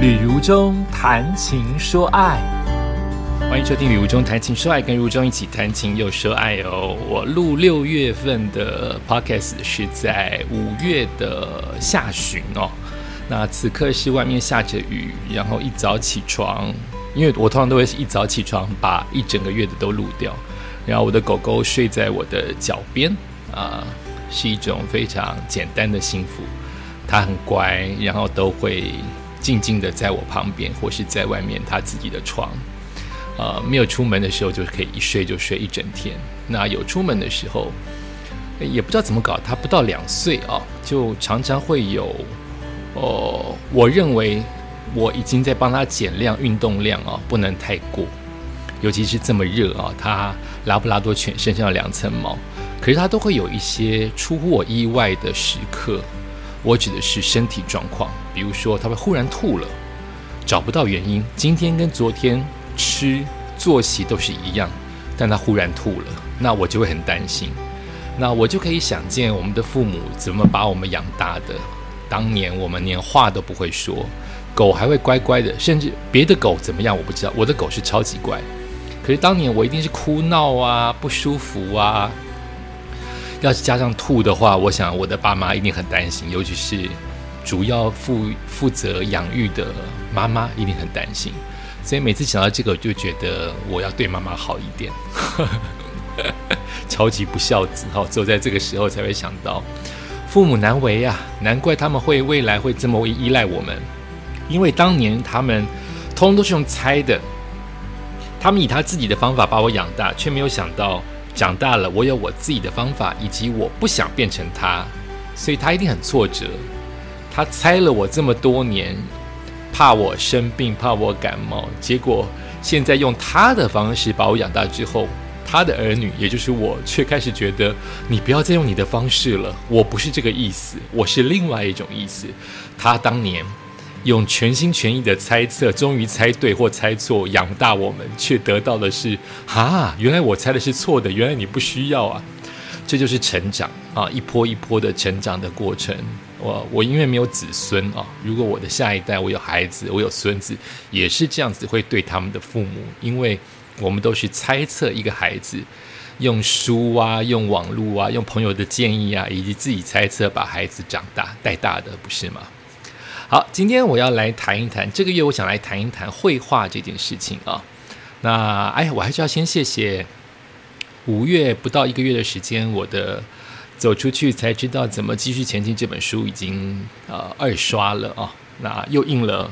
旅如中谈情说爱，欢迎收听《旅如中谈情说爱》，跟如中一起谈情又说爱哦。我录六月份的 podcast 是在五月的下旬哦。那此刻是外面下着雨，然后一早起床，因为我通常都会一早起床把一整个月的都录掉。然后我的狗狗睡在我的脚边啊，是一种非常简单的幸福。它很乖，然后都会。静静的在我旁边，或是在外面他自己的床，呃，没有出门的时候就可以一睡就睡一整天。那有出门的时候，也不知道怎么搞，他不到两岁啊，就常常会有，哦，我认为我已经在帮他减量运动量啊，不能太过，尤其是这么热啊，他拉布拉多犬身上两层毛，可是他都会有一些出乎我意外的时刻。我指的是身体状况，比如说他会忽然吐了，找不到原因。今天跟昨天吃作息都是一样，但他忽然吐了，那我就会很担心。那我就可以想见我们的父母怎么把我们养大的。当年我们连话都不会说，狗还会乖乖的，甚至别的狗怎么样我不知道，我的狗是超级乖。可是当年我一定是哭闹啊，不舒服啊。要是加上吐的话，我想我的爸妈一定很担心，尤其是主要负负责养育的妈妈一定很担心。所以每次想到这个，我就觉得我要对妈妈好一点。超级不孝子哈，只有在这个时候才会想到父母难为啊，难怪他们会未来会这么依赖我们，因为当年他们通通都是用猜的，他们以他自己的方法把我养大，却没有想到。长大了，我有我自己的方法，以及我不想变成他，所以他一定很挫折。他猜了我这么多年，怕我生病，怕我感冒，结果现在用他的方式把我养大之后，他的儿女，也就是我，却开始觉得你不要再用你的方式了，我不是这个意思，我是另外一种意思。他当年。用全心全意的猜测，终于猜对或猜错，养大我们，却得到的是啊，原来我猜的是错的，原来你不需要啊，这就是成长啊，一波一波的成长的过程。我我因为没有子孙啊，如果我的下一代我有孩子，我有孙子，也是这样子会对他们的父母，因为我们都是猜测一个孩子，用书啊，用网络啊，用朋友的建议啊，以及自己猜测把孩子长大带大的，不是吗？好，今天我要来谈一谈这个月，我想来谈一谈绘画这件事情啊。那哎，我还是要先谢谢五月不到一个月的时间，我的走出去才知道怎么继续前进这本书已经呃二刷了啊。那又印了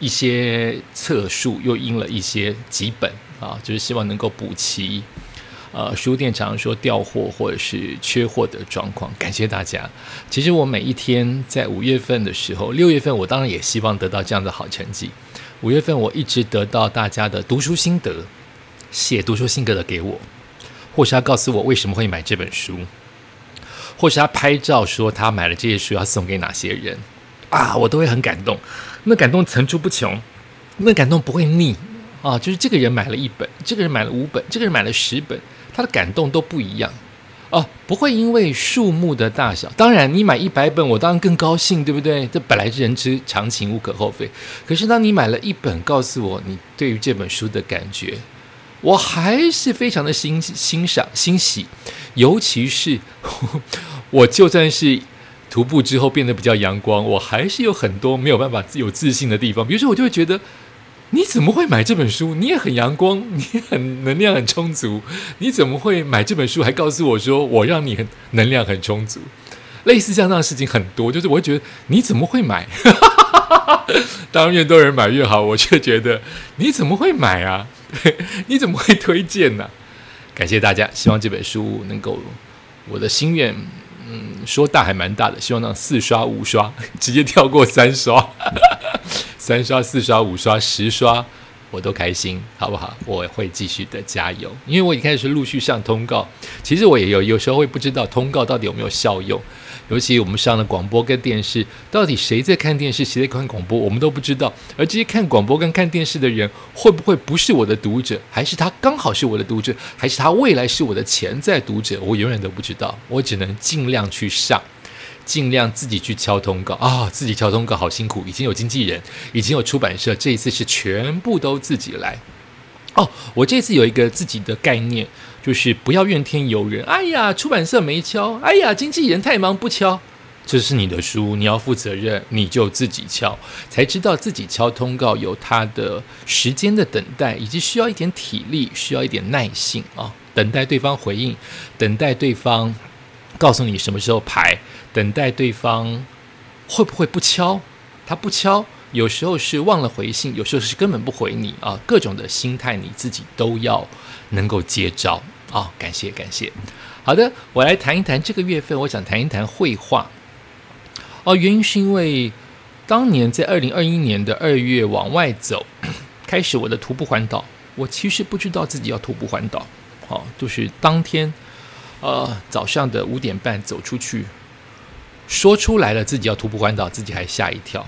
一些册数，又印了一些几本啊，就是希望能够补齐。呃，书店常说调货或者是缺货的状况，感谢大家。其实我每一天在五月份的时候，六月份我当然也希望得到这样的好成绩。五月份我一直得到大家的读书心得，写读书心得的给我，或是要告诉我为什么会买这本书，或是他拍照说他买了这些书要送给哪些人啊，我都会很感动。那感动层出不穷，那感动不会腻啊。就是这个人买了一本，这个人买了五本，这个人买了十本。他的感动都不一样哦，不会因为数目的大小。当然，你买一百本，我当然更高兴，对不对？这本来是人之常情，无可厚非。可是，当你买了一本，告诉我你对于这本书的感觉，我还是非常的欣欣赏、欣喜。尤其是我就算是徒步之后变得比较阳光，我还是有很多没有办法有自信的地方。比如说，我就会觉得。你怎么会买这本书？你也很阳光，你很能量很充足，你怎么会买这本书？还告诉我说我让你很能量很充足，类似这样的事情很多。就是我会觉得你怎么会买？当然越多人买越好，我却觉得你怎么会买啊？你怎么会推荐呢？感谢大家，希望这本书能够我的心愿，嗯，说大还蛮大的，希望那四刷五刷 直接跳过三刷。三刷、四刷、五刷、十刷，我都开心，好不好？我会继续的加油，因为我一开始是陆续上通告。其实我也有有时候会不知道通告到底有没有效用，尤其我们上了广播跟电视，到底谁在看电视，谁在看广播，我们都不知道。而这些看广播跟看电视的人，会不会不是我的读者，还是他刚好是我的读者，还是他未来是我的潜在读者？我永远都不知道，我只能尽量去上。尽量自己去敲通告啊，自己敲通告好辛苦，已经有经纪人，已经有出版社，这一次是全部都自己来。哦，我这次有一个自己的概念，就是不要怨天尤人。哎呀，出版社没敲，哎呀，经纪人太忙不敲。这是你的书，你要负责任，你就自己敲，才知道自己敲通告有它的时间的等待，以及需要一点体力，需要一点耐性啊，等待对方回应，等待对方告诉你什么时候排，等待对方会不会不敲，他不敲，有时候是忘了回信，有时候是根本不回你啊，各种的心态你自己都要能够接招啊，感谢感谢。好的，我来谈一谈这个月份，我想谈一谈绘画。哦，原因是因为当年在二零二一年的二月往外走，开始我的徒步环岛。我其实不知道自己要徒步环岛，好，就是当天呃早上的五点半走出去，说出来了自己要徒步环岛，自己还吓一跳，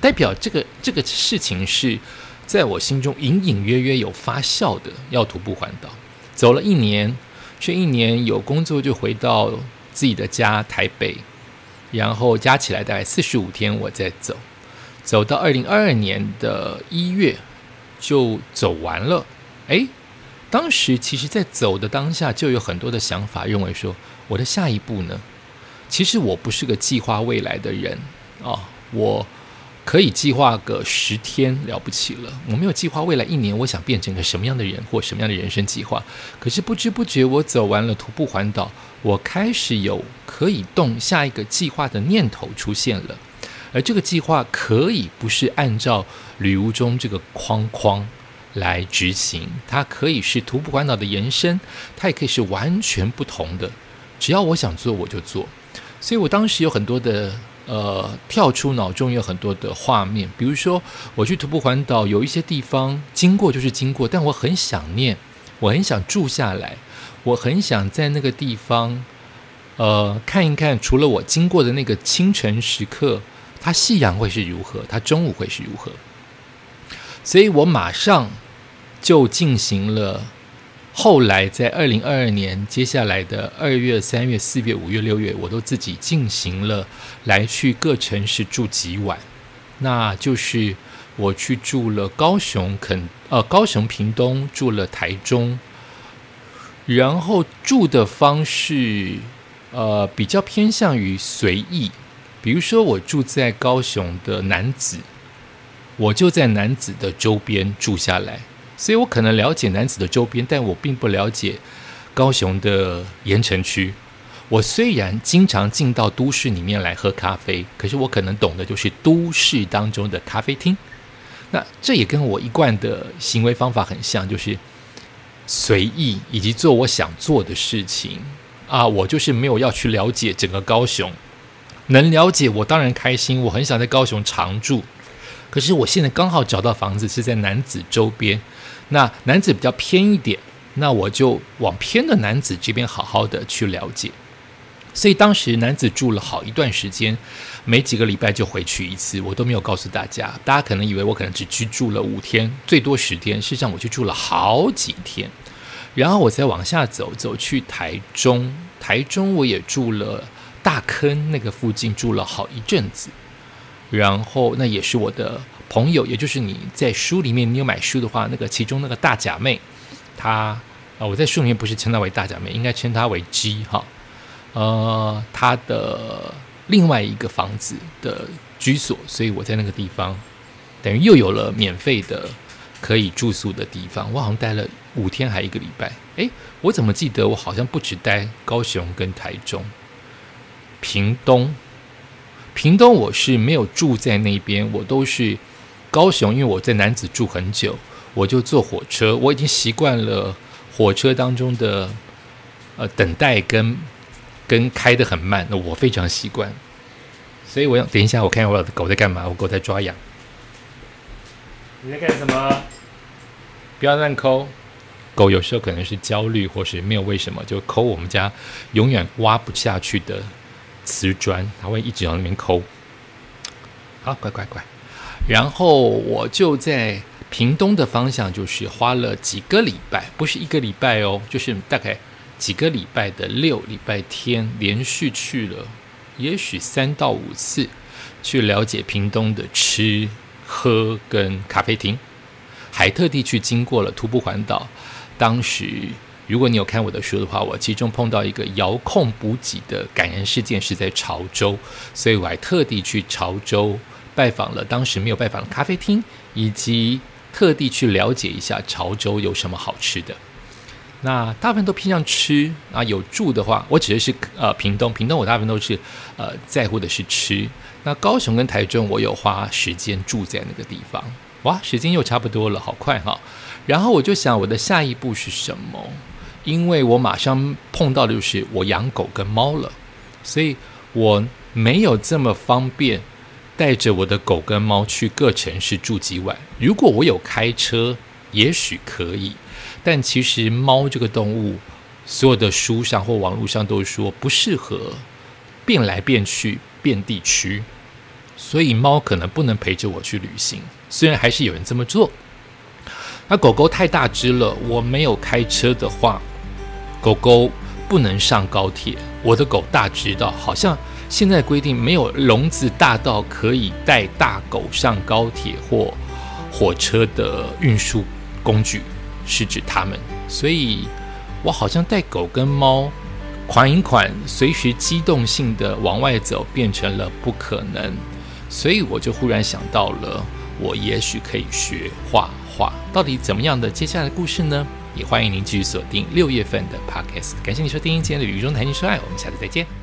代表这个这个事情是在我心中隐隐约约有发酵的，要徒步环岛。走了一年，这一年有工作就回到自己的家台北。然后加起来大概四十五天，我再走，走到二零二二年的一月就走完了。哎，当时其实，在走的当下就有很多的想法，认为说我的下一步呢，其实我不是个计划未来的人啊，我。可以计划个十天了不起了，我没有计划未来一年我想变成个什么样的人或什么样的人生计划。可是不知不觉我走完了徒步环岛，我开始有可以动下一个计划的念头出现了。而这个计划可以不是按照旅途中这个框框来执行，它可以是徒步环岛的延伸，它也可以是完全不同的。只要我想做，我就做。所以我当时有很多的。呃，跳出脑中有很多的画面，比如说我去徒步环岛，有一些地方经过就是经过，但我很想念，我很想住下来，我很想在那个地方，呃，看一看除了我经过的那个清晨时刻，它夕阳会是如何，它中午会是如何，所以我马上就进行了。后来在二零二二年，接下来的二月、三月、四月、五月、六月，我都自己进行了来去各城市住几晚。那就是我去住了高雄、肯呃高雄、屏东，住了台中，然后住的方式呃比较偏向于随意。比如说我住在高雄的南子，我就在南子的周边住下来。所以我可能了解男子的周边，但我并不了解高雄的盐城区。我虽然经常进到都市里面来喝咖啡，可是我可能懂的就是都市当中的咖啡厅。那这也跟我一贯的行为方法很像，就是随意以及做我想做的事情啊。我就是没有要去了解整个高雄，能了解我当然开心。我很想在高雄常住，可是我现在刚好找到房子是在男子周边。那男子比较偏一点，那我就往偏的男子这边好好的去了解。所以当时男子住了好一段时间，每几个礼拜就回去一次，我都没有告诉大家。大家可能以为我可能只居住了五天，最多十天，事实上我去住了好几天。然后我再往下走，走去台中，台中我也住了大坑那个附近住了好一阵子。然后那也是我的。朋友，也就是你在书里面，你有买书的话，那个其中那个大假妹，她啊，我在书里面不是称她为大假妹，应该称她为 G 哈，呃，她的另外一个房子的居所，所以我在那个地方，等于又有了免费的可以住宿的地方。我好像待了五天还一个礼拜，诶，我怎么记得我好像不止待高雄跟台中，屏东，屏东我是没有住在那边，我都是。高雄，因为我在南子住很久，我就坐火车，我已经习惯了火车当中的呃等待跟跟开的很慢，那我非常习惯。所以我要等一下，我看下我的狗在干嘛，我狗在抓痒。你在干什么？不要乱抠。狗有时候可能是焦虑，或是没有为什么，就抠我们家永远挖不下去的瓷砖，它会一直往那边抠。好，乖乖乖。然后我就在屏东的方向，就是花了几个礼拜，不是一个礼拜哦，就是大概几个礼拜的六礼拜天，连续去了也许三到五次去了解屏东的吃喝跟咖啡厅，还特地去经过了徒步环岛。当时如果你有看我的书的话，我其中碰到一个遥控补给的感人事件是在潮州，所以我还特地去潮州拜访了当时没有拜访的咖啡厅，以及特地去了解一下潮州有什么好吃的。那大部分都偏向吃啊，有住的话，我指的是呃屏东，屏东我大部分都是呃在乎的是吃。那高雄跟台中，我有花时间住在那个地方。哇，时间又差不多了，好快哈。然后我就想，我的下一步是什么？因为我马上碰到的就是我养狗跟猫了，所以我没有这么方便带着我的狗跟猫去各城市住几晚。如果我有开车，也许可以。但其实猫这个动物，所有的书上或网络上都说不适合变来变去、变地区，所以猫可能不能陪着我去旅行。虽然还是有人这么做。那狗狗太大只了，我没有开车的话，狗狗不能上高铁。我的狗大只到好像现在规定没有笼子大到可以带大狗上高铁或火车的运输工具。是指它们，所以我好像带狗跟猫款一款，随时机动性的往外走变成了不可能，所以我就忽然想到了，我也许可以学画画。到底怎么样的接下来的故事呢？也欢迎您继续锁定六月份的 Podcast。感谢您收听今天的《雨中谈情说爱》，我们下次再见。